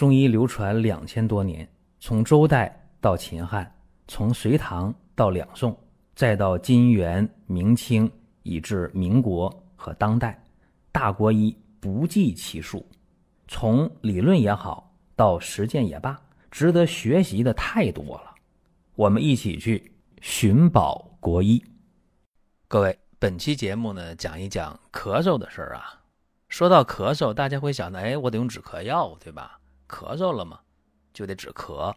中医流传两千多年，从周代到秦汉，从隋唐到两宋，再到金元明清，以至民国和当代，大国医不计其数。从理论也好，到实践也罢，值得学习的太多了。我们一起去寻宝国医。各位，本期节目呢，讲一讲咳嗽的事儿啊。说到咳嗽，大家会想到，哎，我得用止咳药，对吧？咳嗽了嘛，就得止咳。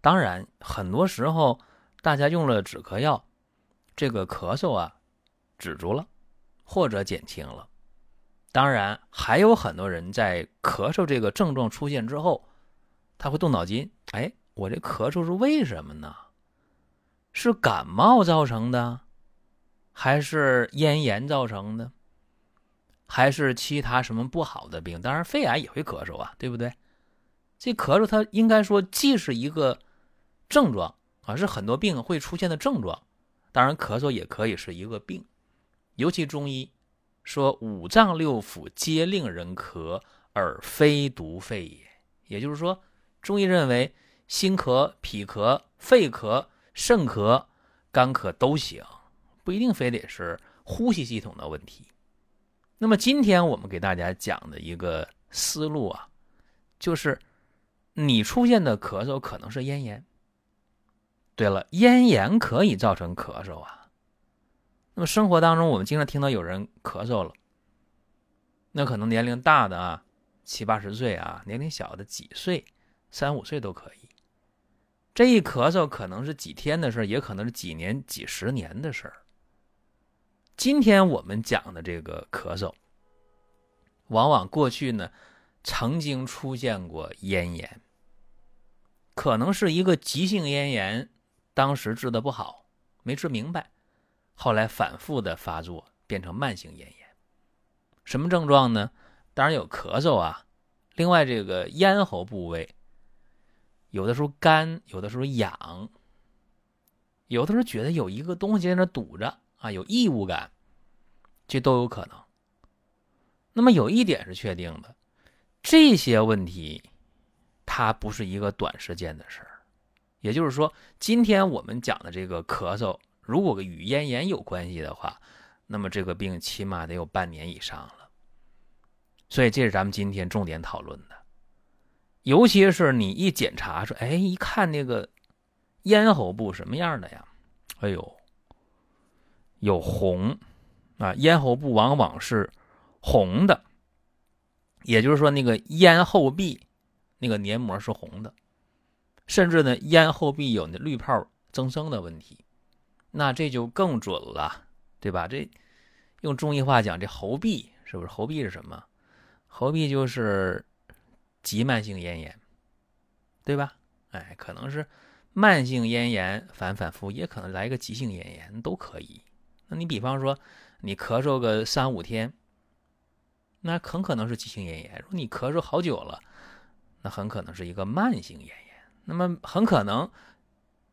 当然，很多时候大家用了止咳药，这个咳嗽啊止住了，或者减轻了。当然，还有很多人在咳嗽这个症状出现之后，他会动脑筋：哎，我这咳嗽是为什么呢？是感冒造成的，还是咽炎造成的，还是其他什么不好的病？当然，肺癌也会咳嗽啊，对不对？这咳嗽，它应该说既是一个症状啊，是很多病会出现的症状。当然，咳嗽也可以是一个病。尤其中医说五脏六腑皆令人咳，而非独肺也。也就是说，中医认为心咳、脾咳、肺咳、肾咳、肝咳都行，不一定非得是呼吸系统的问题。那么，今天我们给大家讲的一个思路啊，就是。你出现的咳嗽可能是咽炎。对了，咽炎可以造成咳嗽啊。那么生活当中，我们经常听到有人咳嗽了，那可能年龄大的啊，七八十岁啊，年龄小的几岁，三五岁都可以。这一咳嗽可能是几天的事也可能是几年、几十年的事儿。今天我们讲的这个咳嗽，往往过去呢。曾经出现过咽炎，可能是一个急性咽炎，当时治的不好，没治明白，后来反复的发作，变成慢性咽炎。什么症状呢？当然有咳嗽啊，另外这个咽喉部位，有的时候干，有的时候痒，有的时候觉得有一个东西在那堵着啊，有异物感，这都有可能。那么有一点是确定的。这些问题，它不是一个短时间的事儿。也就是说，今天我们讲的这个咳嗽，如果与咽炎有关系的话，那么这个病起码得有半年以上了。所以，这是咱们今天重点讨论的。尤其是你一检查说，哎，一看那个咽喉部什么样的呀？哎呦，有红啊，咽喉部往往是红的。也就是说，那个咽后壁那个黏膜是红的，甚至呢，咽后壁有那滤泡增生的问题，那这就更准了，对吧？这用中医话讲，这喉壁是不是？喉壁是什么？喉壁就是急慢性咽炎，对吧？哎，可能是慢性咽炎反反复，也可能来个急性咽炎，都可以。那你比方说，你咳嗽个三五天。那很可能是急性咽炎。如果你咳嗽好久了，那很可能是一个慢性咽炎。那么很可能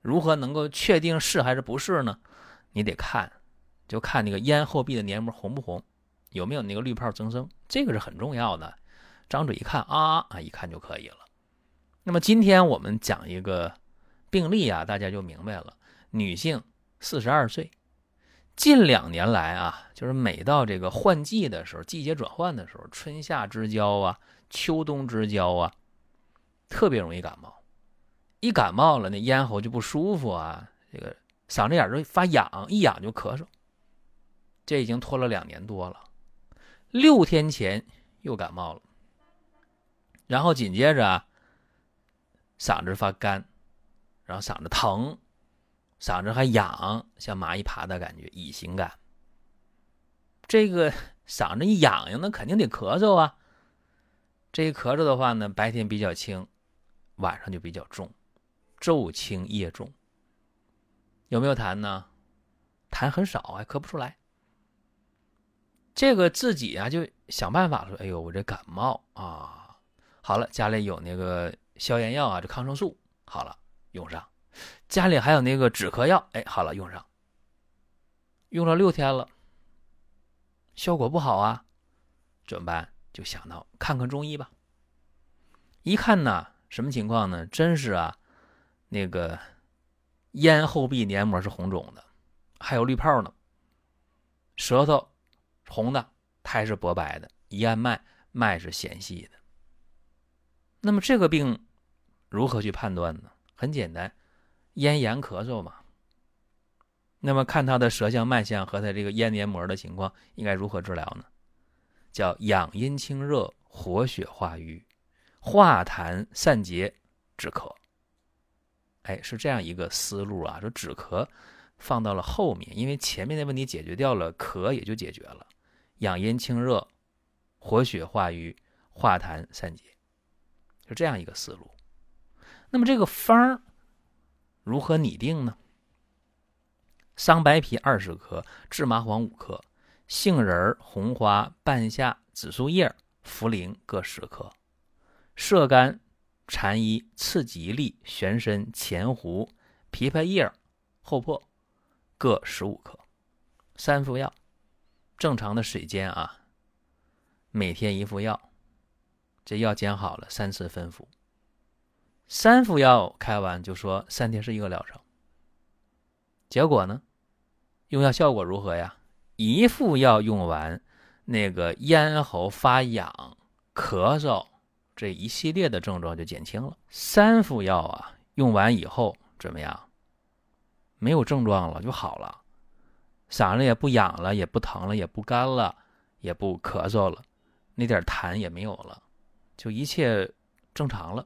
如何能够确定是还是不是呢？你得看，就看那个咽后壁的黏膜红不红，有没有那个滤泡增生，这个是很重要的。张嘴一看啊啊，一看就可以了。那么今天我们讲一个病例啊，大家就明白了。女性，四十二岁。近两年来啊，就是每到这个换季的时候，季节转换的时候，春夏之交啊，秋冬之交啊，特别容易感冒。一感冒了，那咽喉就不舒服啊，这个嗓子眼就发痒，一痒就咳嗽。这已经拖了两年多了。六天前又感冒了，然后紧接着，嗓子发干，然后嗓子疼。嗓子还痒，像蚂蚁爬的感觉，乙型感。这个 嗓子一痒痒，那肯定得咳嗽啊。这一咳嗽的话呢，白天比较轻，晚上就比较重，昼轻夜重。有没有痰呢？痰很少，还咳不出来。这个自己啊，就想办法说：“哎呦，我这感冒啊，好了，家里有那个消炎药啊，这抗生素，好了，用上。”家里还有那个止咳药，哎，好了，用上，用了六天了，效果不好啊，怎么办？就想到看看中医吧。一看呢，什么情况呢？真是啊，那个咽后壁黏膜是红肿的，还有绿泡呢。舌头红的，苔是薄白的，一按脉，脉是弦细的。那么这个病如何去判断呢？很简单，咽炎咳嗽嘛。那么看他的舌象、脉象和他这个咽黏膜的情况，应该如何治疗呢？叫养阴清热、活血化瘀、化痰散结、止咳。哎，是这样一个思路啊。说止咳放到了后面，因为前面的问题解决掉了，咳也就解决了。养阴清热、活血化瘀、化痰散结。是这样一个思路，那么这个方儿如何拟定呢？桑白皮二十克，芝麻黄五克，杏仁、红花、半夏、紫苏叶、茯苓各十克，射干、蝉衣、刺吉利、玄参、前胡、枇杷叶、厚朴各十五克，三副药，正常的水煎啊，每天一副药。这药煎好了，三次分服。三副药开完就说三天是一个疗程。结果呢，用药效果如何呀？一副药用完，那个咽喉发痒、咳嗽这一系列的症状就减轻了。三副药啊，用完以后怎么样？没有症状了，就好了，嗓子也不痒了，也不疼了，也不干了，也不咳嗽了，那点痰也没有了。就一切正常了，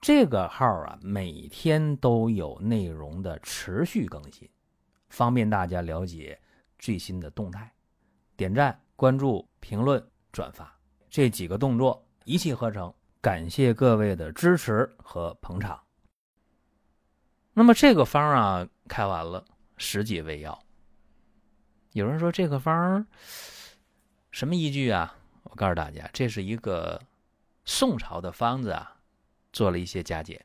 这个号啊，每天都有内容的持续更新，方便大家了解最新的动态。点赞、关注、评论、转发这几个动作一气呵成，感谢各位的支持和捧场。那么这个方啊，开完了十几味药。有人说这个方什么依据啊？我告诉大家，这是一个宋朝的方子啊。做了一些加减，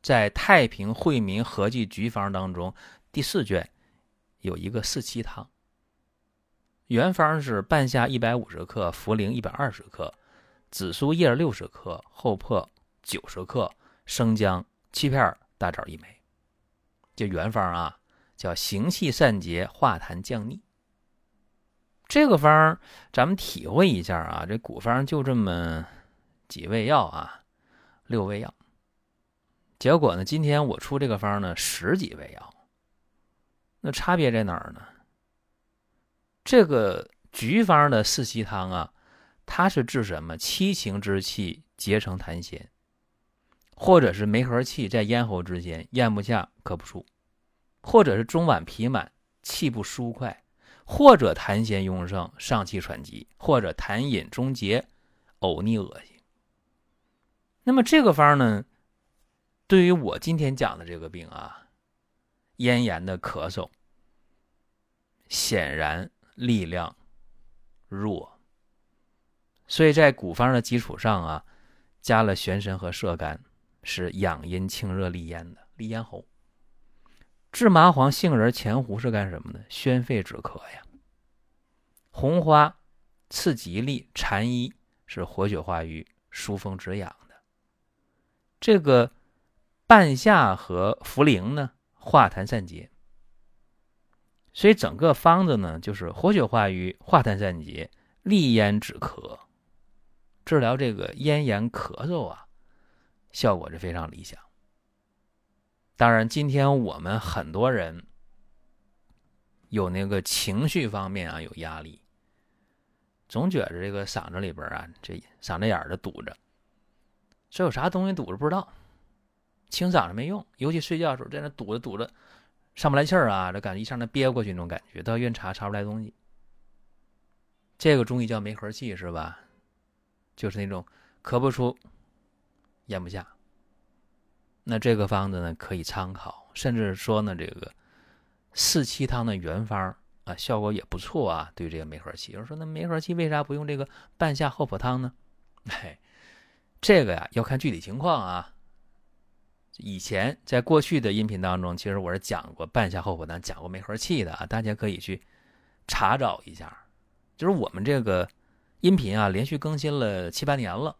在《太平惠民合剂局方》当中，第四卷有一个四七汤。原方是半夏一百五十克，茯苓一百二十克，紫苏叶六十克，厚朴九十克，生姜七片，大枣一枚。这原方啊，叫行气散结、化痰降逆。这个方咱们体会一下啊，这古方就这么。几味药啊，六味药。结果呢，今天我出这个方呢，十几味药。那差别在哪儿呢？这个菊方的四稀汤啊，它是治什么？七情之气结成痰涎，或者是梅核气在咽喉之间咽不下、咳不出，或者是中脘痞满、气不舒快，或者痰涎壅盛、上气喘急，或者痰饮中结、呕逆恶心。那么这个方呢，对于我今天讲的这个病啊，咽炎的咳嗽，显然力量弱，所以在古方的基础上啊，加了玄参和射干，是养阴清热利咽的，利咽喉。制麻黄、杏仁、前胡是干什么的？宣肺止咳呀。红花、刺吉利、蝉衣是活血化瘀、疏风止痒。这个半夏和茯苓呢，化痰散结，所以整个方子呢，就是活血化瘀、化痰散结、利咽止咳，治疗这个咽炎咳嗽啊，效果是非常理想。当然，今天我们很多人有那个情绪方面啊有压力，总觉着这个嗓子里边啊，这嗓子眼儿的堵着。这有啥东西堵着不知道，清嗓子没用，尤其睡觉的时候在那堵着堵着，上不来气儿啊，这感觉一上那憋过去那种感觉，到医院查查不出来东西。这个中医叫梅核气是吧？就是那种咳不出、咽不下。那这个方子呢，可以参考，甚至说呢，这个四七汤的原方啊，效果也不错啊。对这个梅核气，有人说那梅核气为啥不用这个半夏厚朴汤呢？哎，这个呀要看具体情况啊。以前在过去的音频当中，其实我是讲过半夏厚朴汤，讲过梅核气的啊，大家可以去查找一下。就是我们这个音频啊，连续更新了七八年了，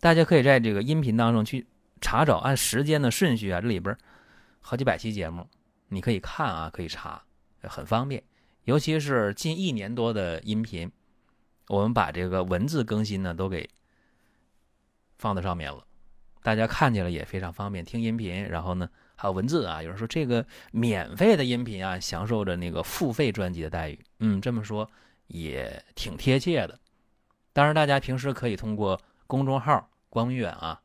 大家可以在这个音频当中去查找，按时间的顺序啊，这里边好几百期节目，你可以看啊，可以查，很方便。尤其是近一年多的音频，我们把这个文字更新呢都给放在上面了。大家看起来也非常方便，听音频，然后呢还有文字啊。有人说这个免费的音频啊，享受着那个付费专辑的待遇。嗯，这么说也挺贴切的。当然，大家平时可以通过公众号“光明远”啊，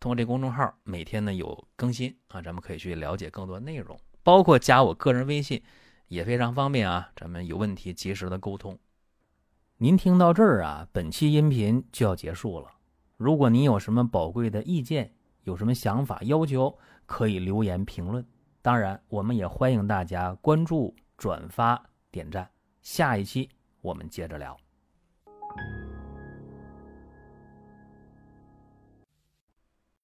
通过这公众号每天呢有更新啊，咱们可以去了解更多内容，包括加我个人微信也非常方便啊。咱们有问题及时的沟通。您听到这儿啊，本期音频就要结束了。如果你有什么宝贵的意见，有什么想法要求，可以留言评论。当然，我们也欢迎大家关注、转发、点赞。下一期我们接着聊。